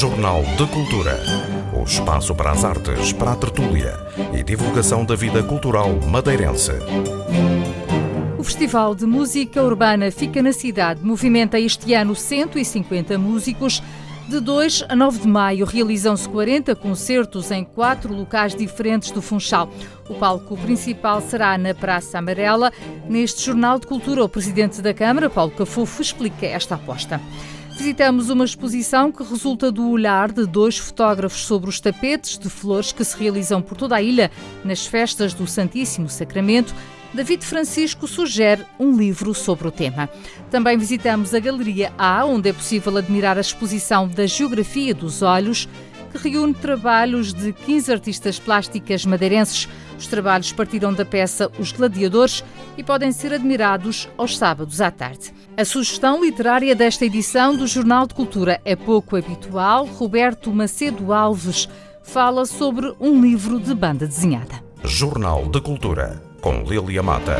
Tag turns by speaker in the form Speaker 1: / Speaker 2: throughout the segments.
Speaker 1: Jornal de Cultura. O espaço para as artes, para a tertúlia e divulgação da vida cultural madeirense.
Speaker 2: O Festival de Música Urbana Fica na Cidade movimenta este ano 150 músicos. De 2 a 9 de maio realizam-se 40 concertos em quatro locais diferentes do Funchal. O palco principal será na Praça Amarela. Neste Jornal de Cultura, o Presidente da Câmara, Paulo Cafufo, explica esta aposta. Visitamos uma exposição que resulta do olhar de dois fotógrafos sobre os tapetes de flores que se realizam por toda a ilha nas festas do Santíssimo Sacramento. David Francisco sugere um livro sobre o tema. Também visitamos a Galeria A, onde é possível admirar a exposição da Geografia dos Olhos, que reúne trabalhos de 15 artistas plásticas madeirenses. Os trabalhos partiram da peça Os Gladiadores e podem ser admirados aos sábados à tarde. A sugestão literária desta edição do Jornal de Cultura é pouco habitual. Roberto Macedo Alves fala sobre um livro de banda desenhada.
Speaker 1: Jornal de Cultura, com Lilia Mata.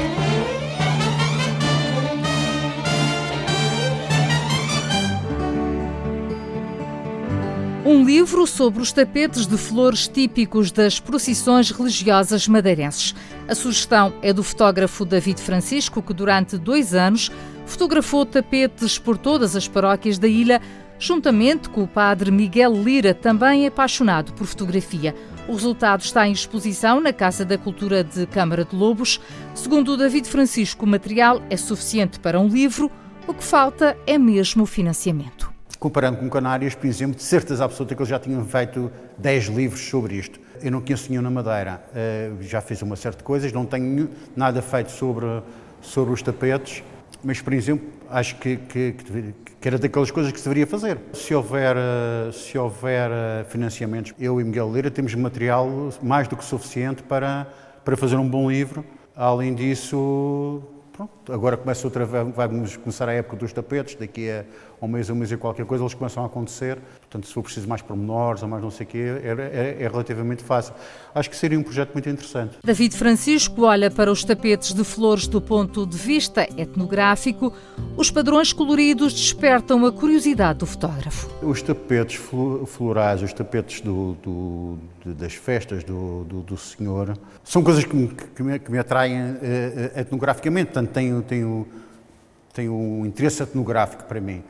Speaker 2: Um livro sobre os tapetes de flores típicos das procissões religiosas madeirenses. A sugestão é do fotógrafo David Francisco, que durante dois anos fotografou tapetes por todas as paróquias da ilha, juntamente com o padre Miguel Lira, também apaixonado por fotografia. O resultado está em exposição na Casa da Cultura de Câmara de Lobos. Segundo o David Francisco, o material é suficiente para um livro, o que falta é mesmo o financiamento
Speaker 3: comparando com Canárias, por exemplo, de certeza absoluta que eles já tinham feito 10 livros sobre isto. Eu não conheço nenhum na Madeira, uh, já fiz uma de coisas, não tenho nada feito sobre, sobre os tapetes, mas, por exemplo, acho que, que, que, era daquelas coisas que se deveria fazer. Se houver, uh, se houver uh, financiamentos, eu e Miguel Lira temos material mais do que suficiente para, para fazer um bom livro. Além disso, Pronto, agora começa outra vamos começar a época dos tapetes, daqui a um mês, um mês e qualquer coisa, eles começam a acontecer. Portanto, se for preciso mais pormenores ou mais não sei o quê, é, é, é, relativamente fácil. Acho que seria um projeto muito interessante.
Speaker 2: David Francisco olha para os tapetes de flores do ponto de vista etnográfico. Os padrões coloridos despertam a curiosidade do fotógrafo.
Speaker 3: Os tapetes florais, os tapetes do, do, das festas do, do, do, Senhor, são coisas que me, que me, que me atraem uh, etnograficamente. Portanto, tem, tem, tem um interesse etnográfico para mim.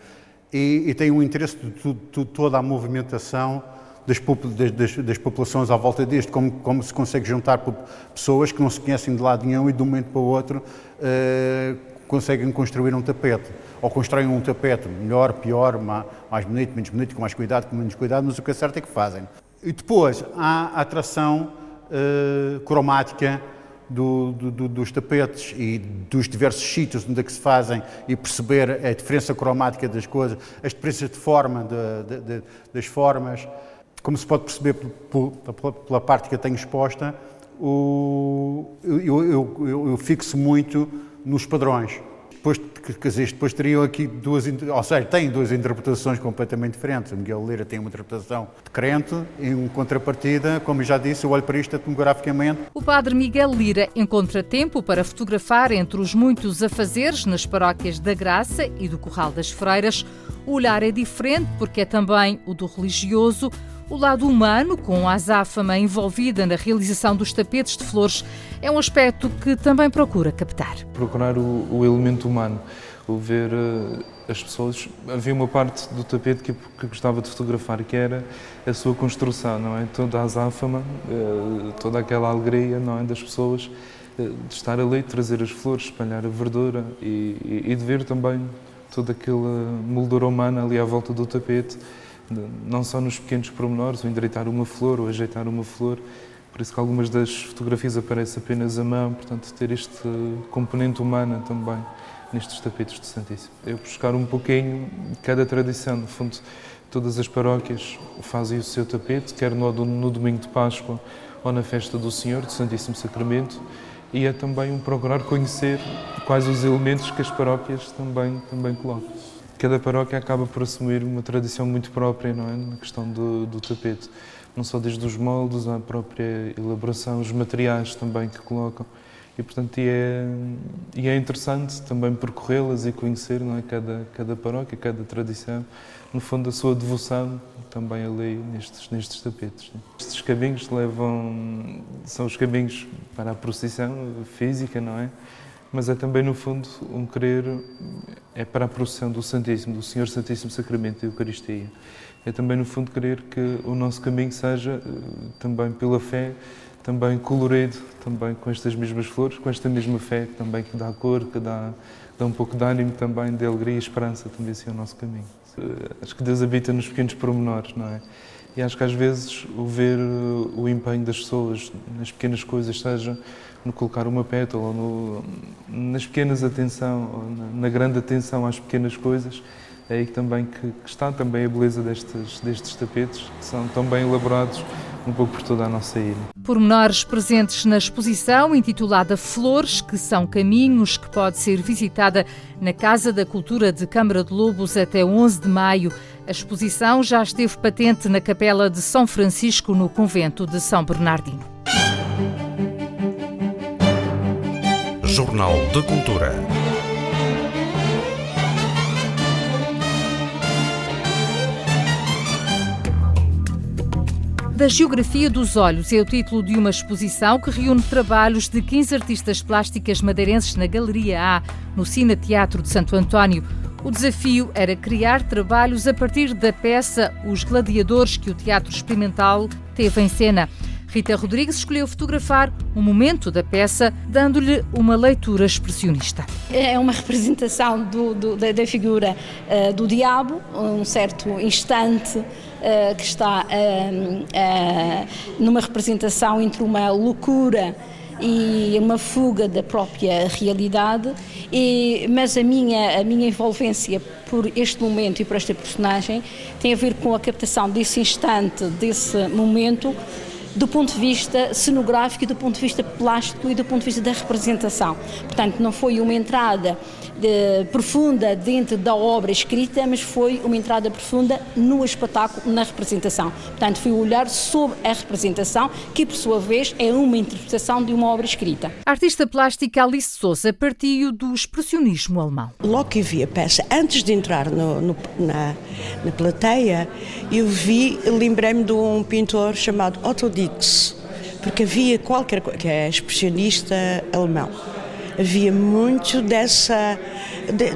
Speaker 3: E, e tem um interesse de, de, toda a movimentação das, das, das, populações à volta deste, como, como se consegue juntar pessoas que não se conhecem de lado nenhum e de um momento para o outro uh, conseguem construir um tapete. Ou constroem um tapete melhor, pior, mais bonito, menos bonito, com mais cuidado, com menos cuidado, mas o que é certo é que fazem. E depois há a atração uh, cromática do, do, dos tapetes e dos diversos sítios onde é que se fazem e perceber a diferença cromática das coisas, as diferenças de forma de, de, de, das formas. Como se pode perceber pela, parte que eu tenho exposta, o, eu, eu, eu, eu fixo muito nos padrões depois, dizer, depois teriam aqui duas, ou seja, têm duas interpretações completamente diferentes. O Miguel Lira tem uma interpretação de crente e um contrapartida, como já disse, eu olho para isto etnograficamente.
Speaker 2: O padre Miguel Lira encontra tempo para fotografar entre os muitos afazeres nas paróquias da Graça e do Corral das Freiras. O olhar é diferente porque é também o do religioso, o lado humano, com a azáfama envolvida na realização dos tapetes de flores, é um aspecto que também procura captar.
Speaker 4: Procurar o, o elemento humano, o ver uh, as pessoas. Havia uma parte do tapete que, que gostava de fotografar, que era a sua construção, não é? Toda a azáfama, uh, toda aquela alegria, não é? Das pessoas uh, de estar ali, trazer as flores, espalhar a verdura e, e, e de ver também toda aquela moldura humana ali à volta do tapete não só nos pequenos pormenores, o endireitar uma flor ou ajeitar uma flor, por isso que algumas das fotografias aparecem apenas à mão, portanto, ter este componente humana também nestes tapetes do Santíssimo. Eu buscar um pouquinho cada tradição, no fundo, todas as paróquias fazem o seu tapete, quer no, no domingo de Páscoa ou na festa do Senhor, do Santíssimo Sacramento, e é também um procurar conhecer quais os elementos que as paróquias também, também colocam cada paróquia acaba por assumir uma tradição muito própria, não é? Na questão do, do tapete. Não só desde os moldes, a própria elaboração, os materiais também que colocam. e portanto e é, e é interessante também percorrê-las e conhecer não é, cada, cada paróquia, cada tradição, no fundo a sua devoção também ali nestes, nestes tapetes. Né? Estes caminhos levam, são os caminhos para a procissão física, não é? Mas é também, no fundo, um querer, é para a procissão do Santíssimo, do Senhor Santíssimo Sacramento da Eucaristia. É também, no fundo, querer que o nosso caminho seja, eh, também pela fé, também colorido, também com estas mesmas flores, com esta mesma fé, também que dá cor, que dá, dá um pouco de ânimo também, de alegria e esperança também assim o nosso caminho. Eh, acho que Deus habita nos pequenos pormenores, não é? E acho que às vezes o ver eh, o empenho das pessoas nas pequenas coisas, seja no colocar uma pétala, ou no, nas pequenas atenção, ou na, na, grande atenção às pequenas coisas, é aí também que, que, está também a beleza destes, destes tapetes, que são tão bem elaborados um pouco por toda a nossa ilha.
Speaker 2: Pormenores presentes na exposição intitulada Flores, que são caminhos, que pode ser visitada na Casa da Cultura de Câmara de Lobos até 11 de maio. A exposição já esteve patente na Capela de São Francisco, no Convento de São Bernardino.
Speaker 1: Jornal de Cultura.
Speaker 2: Da Geografia dos Olhos é o título de uma exposição que reúne trabalhos de 15 artistas plásticas madeirenses na Galeria A, no Cine Teatro de Santo António. O desafio era criar trabalhos a partir da peça Os Gladiadores que o Teatro Experimental teve em cena. Rita Rodrigues escolheu fotografar um momento da peça, dando-lhe uma leitura expressionista.
Speaker 5: É uma representação do, do, da, da, figura uh, do diabo, um certo instante uh, que está uh, numa representação entre uma loucura e uma fuga da própria realidade, e, mas a minha, a minha envolvência por este momento e por esta personagem tem a ver com a captação desse instante, desse momento, do ponto de vista cenográfico do ponto de vista plástico e do ponto de vista da representação. Portanto, não foi uma entrada de, profunda dentro da obra escrita, mas foi uma entrada profunda no espetáculo, na representação. Portanto, foi o olhar sobre a representação, que por sua vez é uma interpretação de uma obra escrita.
Speaker 2: A artista plástica Alice Souza partiu do expressionismo alemão.
Speaker 6: Logo que vi a peça, antes de entrar no, no, na, na plateia, eu vi, lembrei-me de um pintor chamado Otto Dix, porque havia qualquer coisa, que é expressionista alemão havia muito dessa,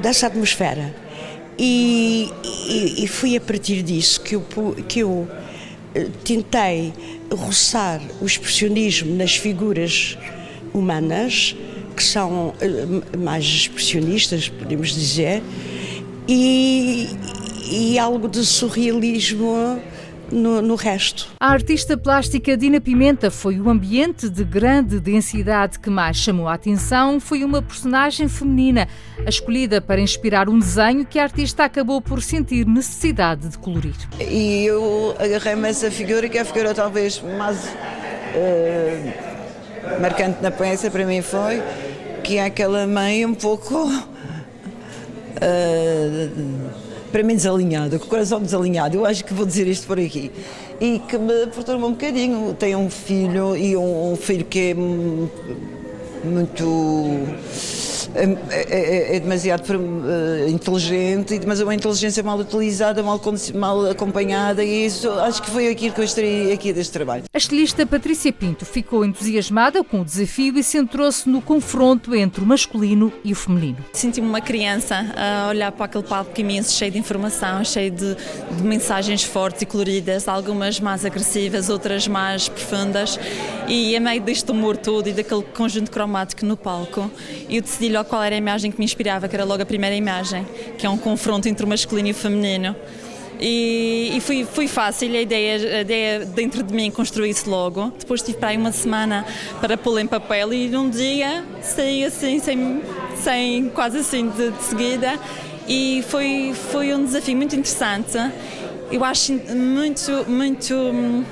Speaker 6: dessa atmosfera. E, e, e, foi a partir disso que eu, que eu eh, tentei roçar o expressionismo nas figuras humanas, que são eh, mais expressionistas, podemos dizer, e, e algo de surrealismo no, no, resto.
Speaker 2: A artista plástica Dina Pimenta foi o ambiente de grande densidade que mais chamou a atenção. Foi uma personagem feminina, a escolhida para inspirar um desenho que a artista acabou por sentir necessidade de colorir.
Speaker 7: E eu agarrei-me essa figura, que é a figura talvez mais uh, marcante na peça para mim foi, que é aquela mãe um pouco. Uh, para mim desalinhada, com o coração desalinhado, eu acho que vou dizer isto por aqui. E que me perturba um bocadinho. Tenho um filho e um, um filho que é muito é, é, é, demasiado uh, inteligente, mas é uma inteligência mal utilizada, mal, mal acompanhada, e isso acho que foi aquilo que eu extraí aqui deste trabalho.
Speaker 2: A estilista Patrícia Pinto ficou entusiasmada com o desafio e centrou-se no confronto entre o masculino e o feminino.
Speaker 8: Senti-me uma criança a olhar para aquele palco imenso, cheio de informação, cheio de, de mensagens fortes e coloridas, algumas mais agressivas, outras mais profundas, e a meio deste humor todo e daquele conjunto cromático no palco, eu decidi logo qual era a imagem que me inspirava, que era logo a primeira imagem, que é um confronto entre o masculino e o feminino. E, e foi, foi fácil a ideia, a ideia dentro de mim construir-se logo. Depois tive para aí uma semana para pô-lo em papel e num dia saí assim, sem, sem quase assim de, de seguida. E foi, foi um desafio muito interessante. Eu acho muito, muito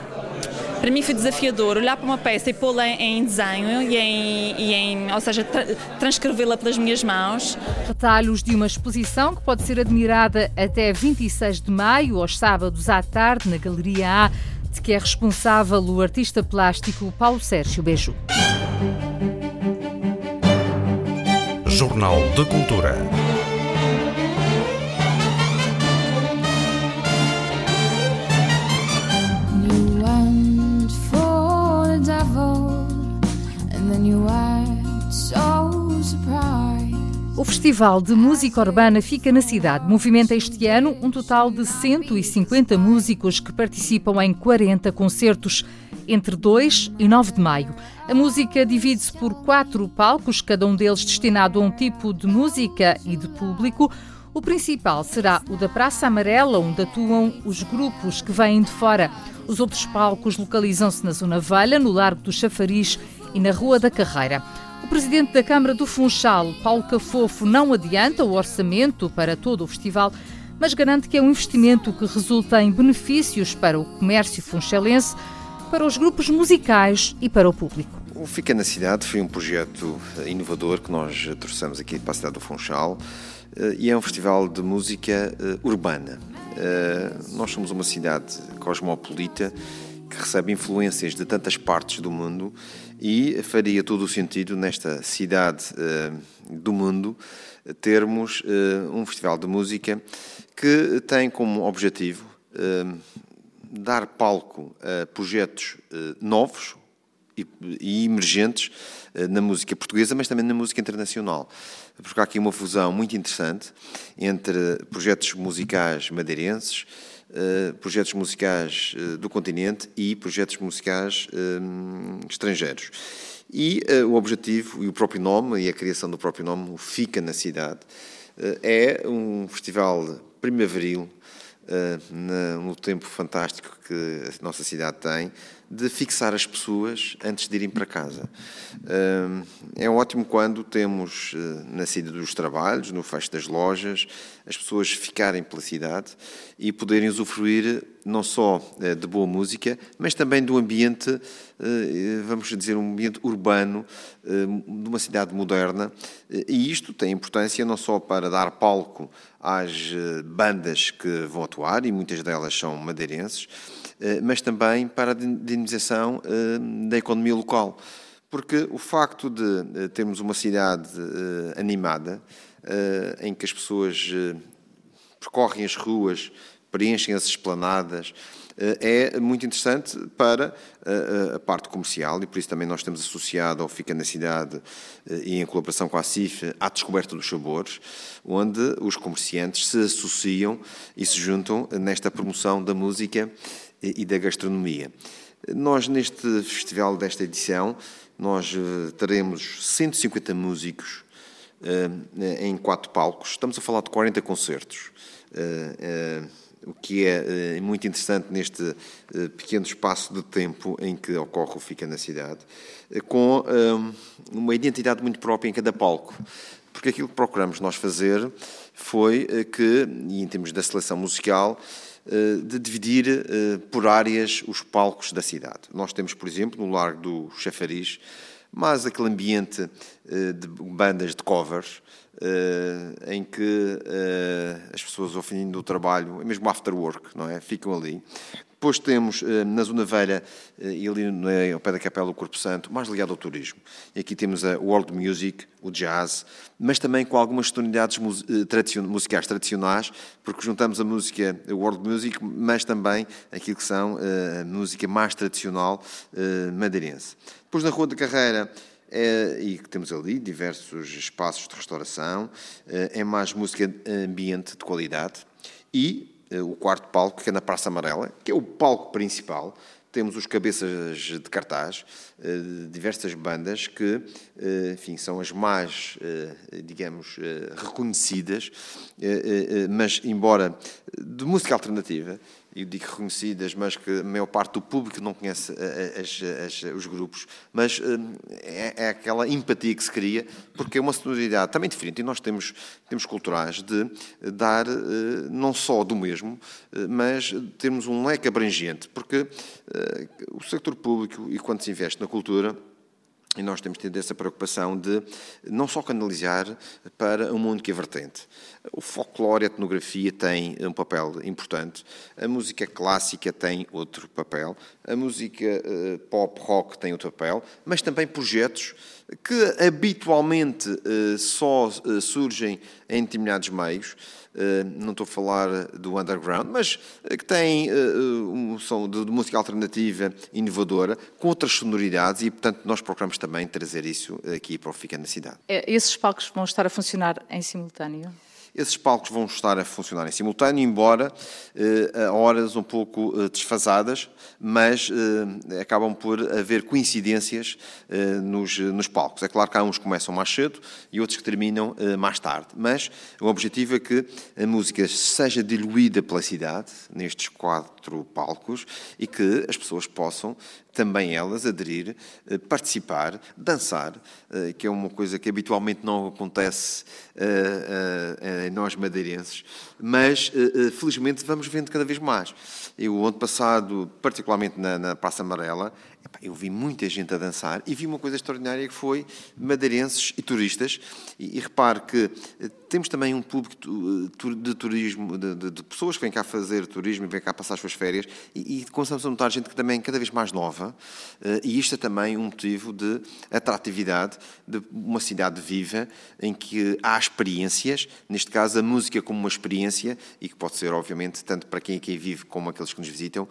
Speaker 8: para mim foi desafiador olhar para uma peça e pô-la em desenho e em, e em ou seja, tra transcrevê-la pelas minhas mãos.
Speaker 2: Retalhos de uma exposição que pode ser admirada até 26 de maio, aos sábados à tarde, na Galeria A, de que é responsável o artista plástico Paulo Sérgio Beju.
Speaker 1: Jornal de Cultura.
Speaker 2: Festival de Música Urbana fica na cidade. Movimenta este ano um total de 150 músicos que participam em 40 concertos entre 2 e 9 de maio. A música divide-se por quatro palcos, cada um deles destinado a um tipo de música e de público. O principal será o da Praça Amarela, onde atuam os grupos que vêm de fora. Os outros palcos localizam-se na Zona Velha, no Largo do Chafariz e na Rua da Carreira. O presidente da Câmara do Funchal, Paulo Cafofo, não adianta o orçamento para todo o festival, mas garante que é um investimento que resulta em benefícios para o comércio funchalense, para os grupos musicais e para o público.
Speaker 9: O Fica na Cidade foi um projeto inovador que nós trouxemos aqui para a cidade do Funchal eh, e é um festival de música eh, urbana. Eh, nós somos uma cidade cosmopolita que recebe influências de tantas partes do mundo e faria todo o sentido nesta cidade do mundo termos um festival de música que tem como objetivo dar palco a projetos eh, novos e emergentes eh, na música portuguesa, mas também na música internacional. Porque há aqui uma fusão muito interessante entre projetos musicais madeirenses, eh, projetos musicais do continente e projetos musicais estrangeiros. E o objetivo e o próprio nome, e a criação do próprio nome, o Fica na Cidade, é um festival primaveril eh, no tempo fantástico que a nossa cidade tem, de fixar as pessoas antes de irem para casa. Eh, é ótimo quando temos eh, na saída dos trabalhos, no fecho das lojas, as pessoas ficarem pela cidade e poderem usufruir não só de boa música, mas também do ambiente, vamos dizer, um ambiente urbano de uma cidade moderna. E isto tem importância não só para dar palco às eh, bandas que vão atuar, e muitas delas são madeirenses, eh, mas também para a dinamização eh, da economia local. Porque o facto de termos uma cidade animada, em que as pessoas percorrem as ruas, preenchem as esplanadas, eh, é muito interessante para eh, a parte comercial e por isso também nós temos associado ao Fica na Cidade eh, e em colaboração com a CIF à Descoberta dos Sabores, onde os comerciantes se associam e se juntam nesta promoção da música e da gastronomia. Nós, neste festival desta edição, nós teremos 150 músicos em quatro palcos. Estamos a falar de 40 concertos o que é eh, muito interessante neste eh, pequeno espaço de tempo em que ocorre o Fica na Cidade, eh, com uma identidade muito própria em cada palco. Porque aquilo que procuramos nós fazer foi que, e em termos da seleção musical, de dividir por áreas os palcos da cidade. Nós temos, por exemplo, no Largo do Chafariz, mais aquele ambiente de bandas de covers, em que uh, as pessoas ao fim do trabalho, é mesmo after work, não é? Ficam ali. Depois temos uh, na Zona Velha e ali no, ao pé da Capela do Corpo Santo, mais ligado ao turismo. E aqui temos a world music, o jazz, mas também com algumas tonalidades musicais tradicionais, porque juntamos a música a world music, mas também aquilo que são a música mais tradicional madeirense. Depois na Rua da Carreira é, e que temos ali diversos espaços de restauração, é, é mais música ambiente de qualidade. E é, o quarto palco, que é na Praça Amarela, que é o palco principal, temos os cabeças de cartaz, de diversas bandas que, enfim, são as mais, digamos, reconhecidas, mas embora de música alternativa, eu digo reconhecidas, mas que a maior parte do público não conhece eh, eh, as, as, os grupos, mas eh, é, é, aquela empatia que se cria, porque é uma sonoridade também diferente, e nós temos, temos culturais de dar não só do mesmo, mas termos um leque abrangente, porque o sector público, e quando se investe na cultura, e nós temos tido essa preocupação de não só canalizar para um mundo que é vertente. O folclore, a etnografia tem um papel importante, a música clássica tem outro papel, a música uh, pop rock tem outro papel, mas também projetos que habitualmente uh, só uh, surgem em determinados meios. não estou a falar do underground, mas que têm um som de, de música alternativa inovadora, com outras sonoridades, e portanto nós procuramos também trazer isso aqui para o Fica na Cidade.
Speaker 2: Esses palcos vão estar a funcionar em simultâneo?
Speaker 9: Esses palcos vão estar a funcionar em simultâneo, embora eh, a horas um pouco eh, desfasadas, mas eh, acabam por haver coincidências nos, nos palcos. É claro que há uns que começam mais cedo e outros que terminam mais tarde, mas o objetivo é que a música seja diluída pela cidade, nestes quatro palcos, e que as pessoas possam também elas aderir, eh, participar, dançar, eh, que é uma coisa que habitualmente não acontece eh, em nós madeirenses, mas felizmente vamos vendo cada vez mais. Eu, o ano passado, particularmente na Praça Amarela, eu vi muita gente a dançar e vi uma coisa extraordinária que foi madeirenses e turistas. E, e repare que eh, temos também um público eh, de turismo, de, de, de, pessoas que vêm cá fazer turismo e vêm cá passar as suas férias. E, e começamos a notar gente que também é cada vez mais nova. Eh, e isto é também um motivo de atratividade de uma cidade viva em que há experiências, neste caso a música como uma experiência e que pode ser, obviamente, tanto para quem aqui vive como aqueles que nos visitam,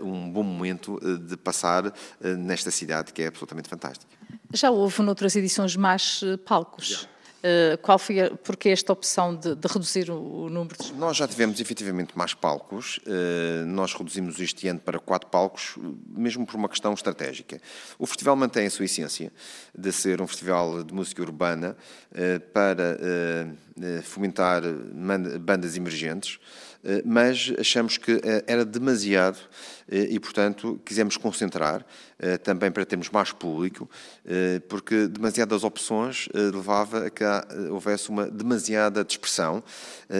Speaker 9: um bom momento de passar nesta cidade que é absolutamente fantástica.
Speaker 2: Já houve noutras edições mais eh, palcos? Uh, qual foi a, porque esta opção de, de, reduzir o, o número de...
Speaker 9: Nós já tivemos efetivamente mais palcos, uh, nós reduzimos este ano para quatro palcos, mesmo por uma questão estratégica. O festival mantém a sua essência de ser um festival de música urbana uh, para fomentar bandas emergentes, mas achamos que era demasiado e, portanto, quisemos concentrar também para termos mais público, porque demasiadas opções levava a que houvesse uma demasiada dispersão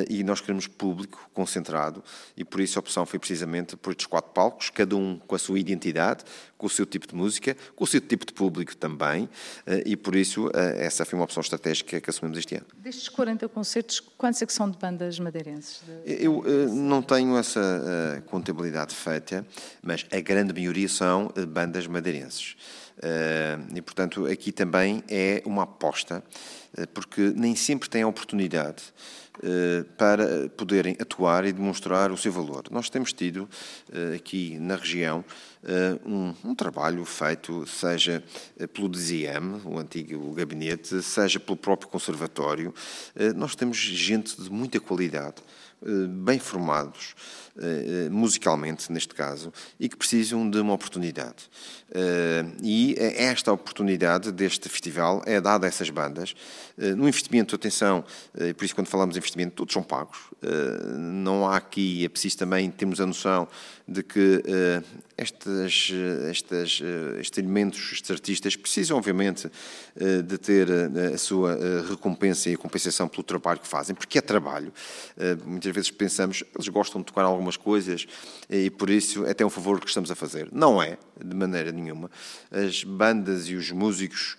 Speaker 9: e nós queremos público concentrado e por isso a opção foi precisamente por estes quatro palcos, cada um com a sua identidade, com o seu tipo de música, com o seu tipo de público também e por isso essa foi uma opção estratégica que assumimos este ano.
Speaker 2: Destes 40 concertos, quantos é que são de bandas madeirenses?
Speaker 9: De... Eu não tenho essa contabilidade feita, mas a grande maioria são bandas madeirenses. e, portanto, aqui também é uma aposta eh, porque nem sempre têm a oportunidade eh, para poderem atuar e demonstrar o seu valor. Nós temos tido eh, aqui na região um, um trabalho feito, seja pelo DZM, o antigo gabinete, seja pelo próprio conservatório. Nós temos gente de muita qualidade, bem formados, musicalmente, neste caso, e que precisam de uma oportunidade. E esta oportunidade deste festival é dada a essas bandas eh, no investimento, atenção, eh, por isso quando falamos de investimento, todos são pagos. Eh, não há aqui, é preciso também termos a noção de que estas, estes elementos, estes artistas, precisam obviamente de ter a sua recompensa e a compensação pelo trabalho que fazem, porque é trabalho. Muitas vezes pensamos, eles gostam de tocar algumas coisas e por isso é até um favor que estamos a fazer. Não é, de maneira nenhuma. As bandas e os músicos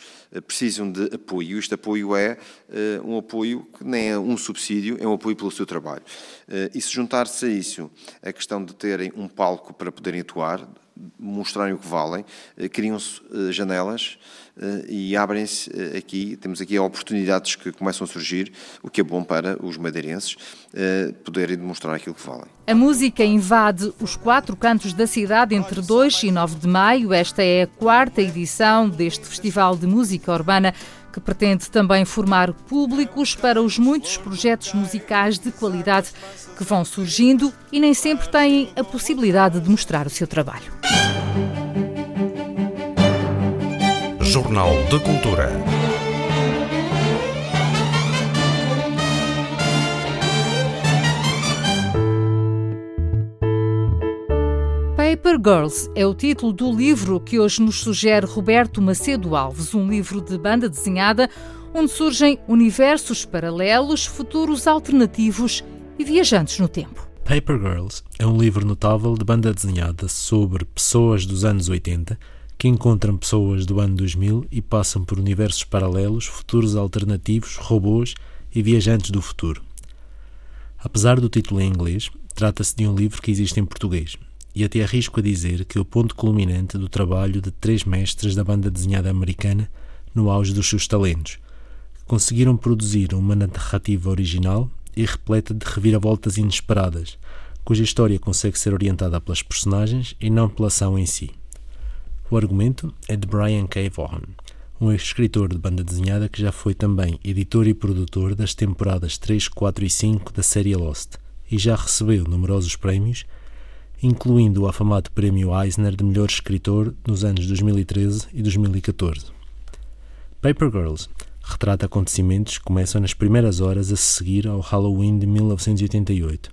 Speaker 9: precisam de apoio. Este apoio é uh, um apoio que nem é um subsídio, é um apoio pelo seu trabalho. Uh, e se juntar-se a isso a questão de terem um palco para poderem atuar, mostrarem o que valem, uh, criam-se janelas e abrem-se aqui, temos aqui oportunidades que começam a surgir, o que é bom para os madeirenses poderem demonstrar aquilo que valem.
Speaker 2: A música invade os quatro cantos da cidade entre 2 e 9 de maio. Esta é a quarta edição deste Festival de Música Urbana que pretende também formar públicos para os muitos projetos musicais de qualidade que vão surgindo e nem sempre têm a possibilidade de mostrar o seu trabalho.
Speaker 1: Jornal de Cultura.
Speaker 2: Paper Girls é o título do livro que hoje nos sugere Roberto Macedo Alves, um livro de banda desenhada onde surgem universos paralelos, futuros alternativos e viajantes no tempo.
Speaker 10: Paper Girls é um livro notável de banda desenhada sobre pessoas dos anos 80 que encontram pessoas do ano 2000 e passam por universos paralelos, futuros alternativos, robôs e viajantes do futuro. Apesar do título em inglês, trata-se de um livro que existe em português, e até arrisco a dizer que é o ponto culminante do trabalho de três mestres da banda desenhada americana no auge dos seus talentos, que conseguiram produzir uma narrativa original e repleta de reviravoltas inesperadas, cuja história consegue ser orientada pelas personagens e não pela ação em si. O argumento é de Brian K. Vaughan, um escritor de banda desenhada que já foi também editor e produtor das temporadas 3, 4 e 5 da série Lost e já recebeu numerosos prémios, incluindo o afamado Prémio Eisner de Melhor Escritor nos anos 2013 e 2014. Paper Girls retrata acontecimentos que começam nas primeiras horas a seguir ao Halloween de 1988,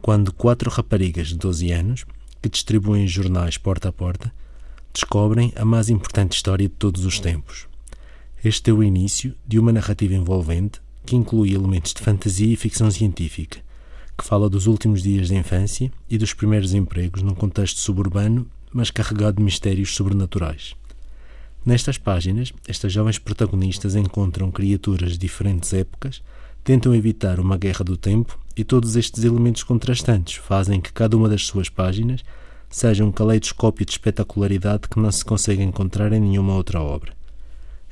Speaker 10: quando quatro raparigas de 12 anos, que distribuem jornais porta a porta, descobrem a mais importante história de todos os tempos. Este é o início de uma narrativa envolvente que inclui elementos de fantasia e ficção científica, que fala dos últimos dias da infância e dos primeiros empregos num contexto suburbano, mas carregado de mistérios sobrenaturais. Nestas páginas, estas jovens protagonistas encontram criaturas de diferentes épocas, tentam evitar uma guerra do tempo e todos estes elementos contrastantes fazem que cada uma das suas páginas seja um caleidoscópio de espetacularidade que não se consegue encontrar em nenhuma outra obra.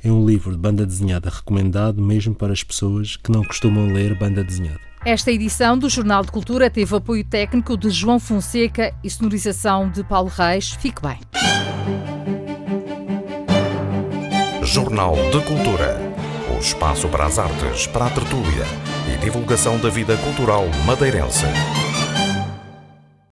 Speaker 10: É um livro de banda desenhada recomendado mesmo para as pessoas que não costumam ler banda desenhada.
Speaker 2: Esta edição do Jornal de Cultura teve apoio técnico de João Fonseca e sonorização de Paulo Reis. Fique bem.
Speaker 1: Jornal de Cultura. O espaço para as artes, para a tertúlia e divulgação da vida cultural madeirense.